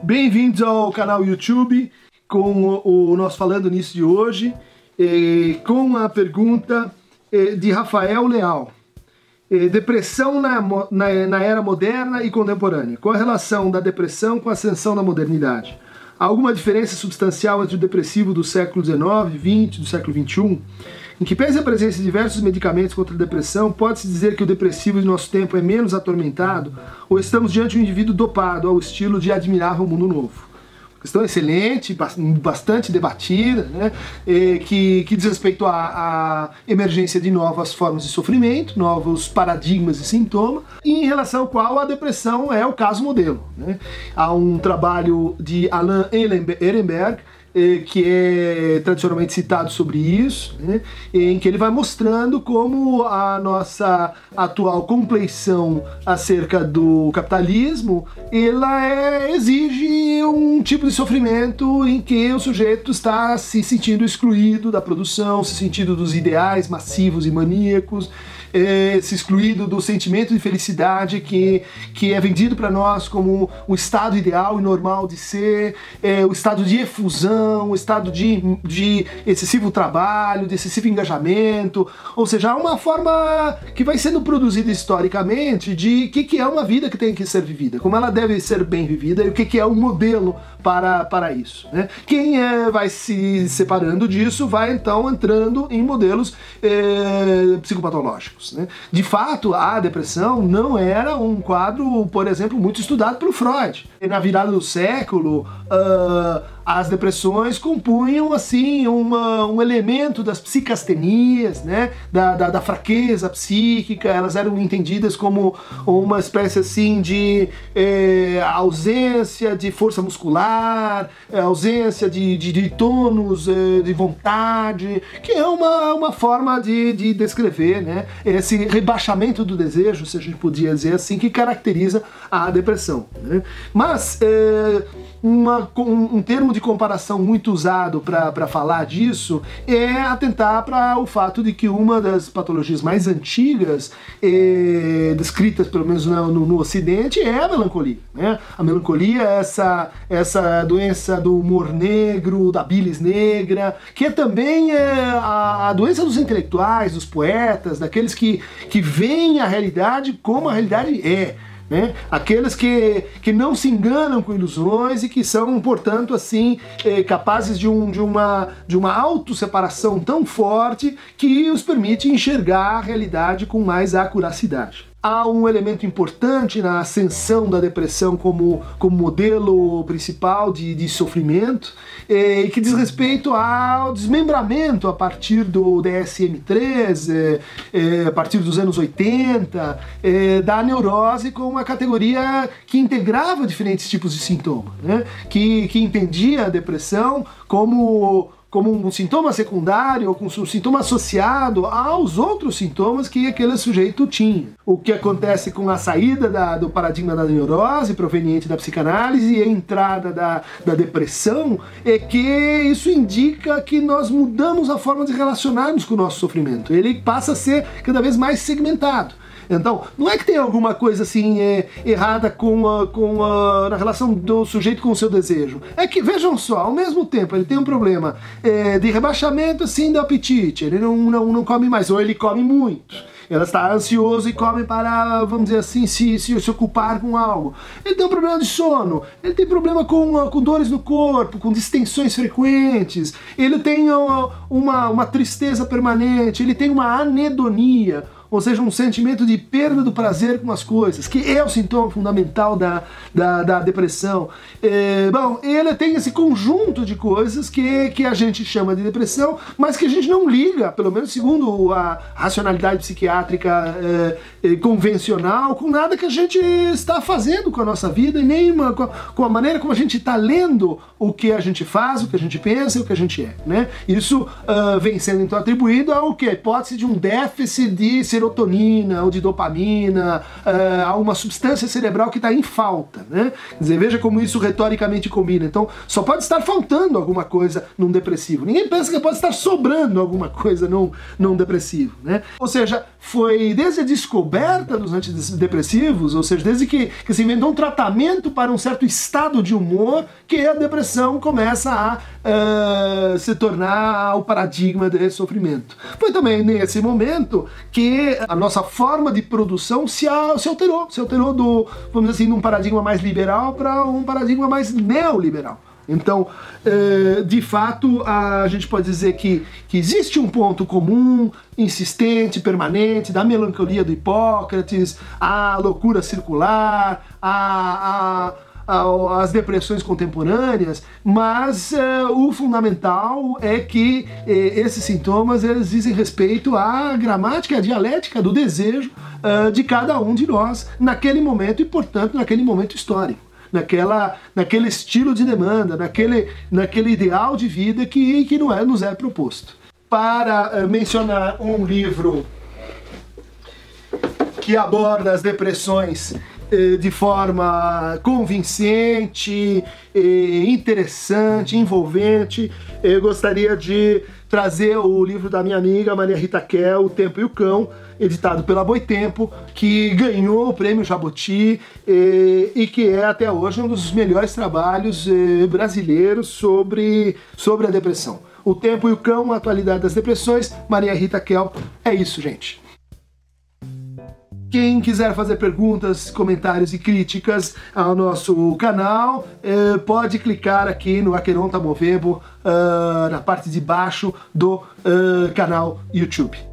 Bem-vindos ao canal YouTube com o, nosso Falando Nisso de hoje, com a pergunta de Rafael Leal. Depressão na, na, na, era moderna e contemporânea. Qual a relação da depressão com a ascensão da modernidade? Há alguma diferença substancial entre o depressivo do século XIX, XX, do século XXI? Em que pese a presença de diversos medicamentos contra a depressão, pode-se dizer que o depressivo de nosso tempo é menos atormentado ou estamos diante de um indivíduo dopado ao estilo de Admirável Mundo Novo? Questão excelente, bastante debatida, né, que, que diz respeito à, à, emergência de novas formas de sofrimento, novos paradigmas e sintomas, e em relação ao qual a depressão é o caso modelo. Né. Há um trabalho de Alain Ehrenberg, eh, que é tradicionalmente citado sobre isso, né, em que ele vai mostrando como a nossa atual compleição acerca do capitalismo, ela é, exige um tipo de sofrimento em que o sujeito está se sentindo excluído da produção, se sentindo dos ideais massivos e maníacos, é, se excluído do sentimento de felicidade que, que é vendido para nós como o estado ideal e normal de ser, é, o estado de efusão, o estado de, de excessivo trabalho, de excessivo engajamento, ou seja, há uma forma que vai sendo produzida historicamente de o que, que é uma vida que tem que ser vivida, como ela deve ser bem vivida e o que, que é o modelo para, para isso. Né? Quem é, vai se separando disso vai então entrando em modelos é, psicopatológicos. Né? De fato, a depressão não era um quadro, por exemplo, muito estudado pelo Freud. Na virada do século, uh, as depressões compunham assim uma, um elemento das psicastenias, né? Da, da, da, fraqueza psíquica, elas eram entendidas como uma espécie assim de é, ausência de força muscular, é, ausência de, de, de tônus, é, de vontade, que é uma, uma forma de, de descrever né? esse rebaixamento do desejo, se a gente podia dizer assim, que caracteriza a depressão. Né? Mas uma, um, um termo de comparação muito usado para falar disso é atentar para o fato de que uma das patologias mais antigas, eh, descritas pelo menos no, no, no, Ocidente, é a melancolia. Né? A melancolia é essa, essa doença do humor negro, da bilis negra, que é também é, a, a doença dos intelectuais, dos poetas, daqueles que, que veem a realidade como a realidade é. Né? Aqueles que, que não se enganam com ilusões e que são, portanto, assim, eh, capazes de, um, de uma, de uma autosseparação tão forte que os permite enxergar a realidade com mais acuracidade há um elemento importante na ascensão da depressão como, como modelo principal de, de sofrimento, e que diz respeito ao desmembramento a partir do DSM-3, é, é, a partir dos anos 80, é, da neurose como uma categoria que integrava diferentes tipos de sintomas, né? que, que entendia a depressão como como um sintoma secundário ou com um sintoma associado aos outros sintomas que aquele sujeito tinha. O que acontece com a saída da, do paradigma da neurose proveniente da psicanálise e a entrada da, da depressão é que isso indica que nós mudamos a forma de relacionarmos com o nosso sofrimento. Ele passa a ser cada vez mais segmentado. Então, não é que tem alguma coisa assim é, errada com a, com a, na relação do sujeito com o seu desejo. É que, vejam só, ao mesmo tempo ele tem um problema é, de rebaixamento assim do apetite, ele não, não, não come mais, ou ele come muito. Ela está ansioso e come para, vamos dizer assim, se, se, se, ocupar com algo. Ele tem um problema de sono, ele tem problema com, com dores no corpo, com distensões frequentes, ele tem uma, uma tristeza permanente, ele tem uma anedonia, ou seja, um sentimento de perda do prazer com as coisas, que é o sintoma fundamental da, da, da depressão. É, bom, ele tem esse conjunto de coisas que, que a gente chama de depressão, mas que a gente não liga, pelo menos segundo a racionalidade psiquiátrica é, é, convencional, com nada que a gente está fazendo com a nossa vida e nem uma, com a maneira como a gente está lendo o que a gente faz, o que a gente pensa e o que a gente é. Né? Isso uh, vem sendo então atribuído ao que? A hipótese de um déficit de ser serotonina ou de dopamina, uh, há uma substância cerebral que está em falta, né? Quer dizer, veja como isso retoricamente combina. Então, só pode estar faltando alguma coisa num depressivo. Ninguém pensa que pode estar sobrando alguma coisa num, num depressivo, né? Ou seja, foi desde a descoberta dos antidepressivos, ou seja, desde que, que se inventou um tratamento para um certo estado de humor, que a depressão começa a uh, se tornar o paradigma de sofrimento. Foi também nesse momento que a nossa forma de produção se, se alterou, se alterou do, vamos dizer assim, de um paradigma mais liberal para um paradigma mais neoliberal. Então, eh, de fato, a gente pode dizer que, que existe um ponto comum, insistente, permanente, da melancolia do Hipócrates, a loucura circular, a, a as depressões contemporâneas, mas uh, o fundamental é que uh, esses sintomas eles dizem respeito à gramática, à dialética do desejo uh, de cada um de nós naquele momento e, portanto, naquele momento histórico. Naquela, naquele estilo de demanda, naquele, naquele ideal de vida que, que não é, nos é proposto. Para mencionar um livro que aborda as depressões de forma convincente, eh, interessante, envolvente. Eu gostaria de trazer o livro da minha amiga Maria Rita Kel, O Tempo e o Cão, editado pela Boitempo, que ganhou o prêmio Jabuti eh, e que é até hoje um dos melhores trabalhos brasileiros sobre, sobre a depressão. O Tempo e o Cão, a atualidade das depressões, Maria Rita Kel. É isso, gente. Quem quiser fazer perguntas, comentários e críticas ao nosso canal, eh, pode clicar aqui no Aqueronta Movebo, uh, na parte de baixo do uh, canal YouTube.